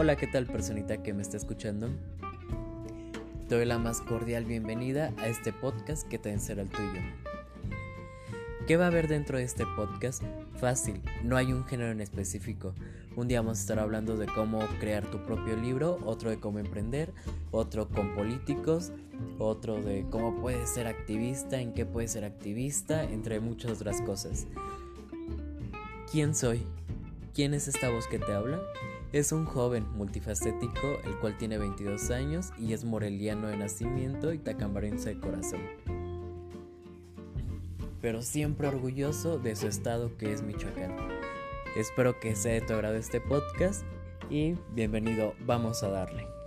Hola, ¿qué tal personita que me está escuchando? Te doy la más cordial bienvenida a este podcast que también será el tuyo. ¿Qué va a haber dentro de este podcast? Fácil, no hay un género en específico. Un día vamos a estar hablando de cómo crear tu propio libro, otro de cómo emprender, otro con políticos, otro de cómo puedes ser activista, en qué puedes ser activista, entre muchas otras cosas. ¿Quién soy? ¿Quién es esta voz que te habla? Es un joven multifacético, el cual tiene 22 años y es moreliano de nacimiento y tacambarense de corazón. Pero siempre orgulloso de su estado que es Michoacán. Espero que sea de tu agrado este podcast y bienvenido, vamos a darle.